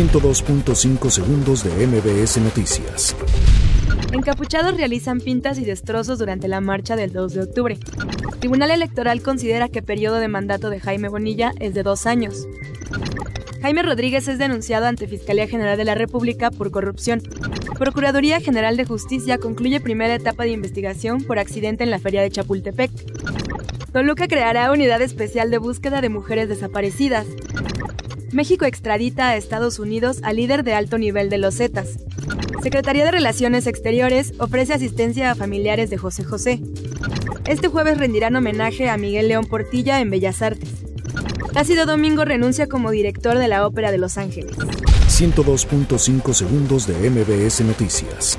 102.5 segundos de MBS Noticias. Encapuchados realizan pintas y destrozos durante la marcha del 2 de octubre. Tribunal Electoral considera que periodo de mandato de Jaime Bonilla es de dos años. Jaime Rodríguez es denunciado ante Fiscalía General de la República por corrupción. Procuraduría General de Justicia concluye primera etapa de investigación por accidente en la feria de Chapultepec. Toluca creará unidad especial de búsqueda de mujeres desaparecidas. México extradita a Estados Unidos al líder de alto nivel de los Zetas. Secretaría de Relaciones Exteriores ofrece asistencia a familiares de José José. Este jueves rendirán homenaje a Miguel León Portilla en Bellas Artes. Plácido Domingo renuncia como director de la Ópera de Los Ángeles. 102.5 segundos de MBS Noticias.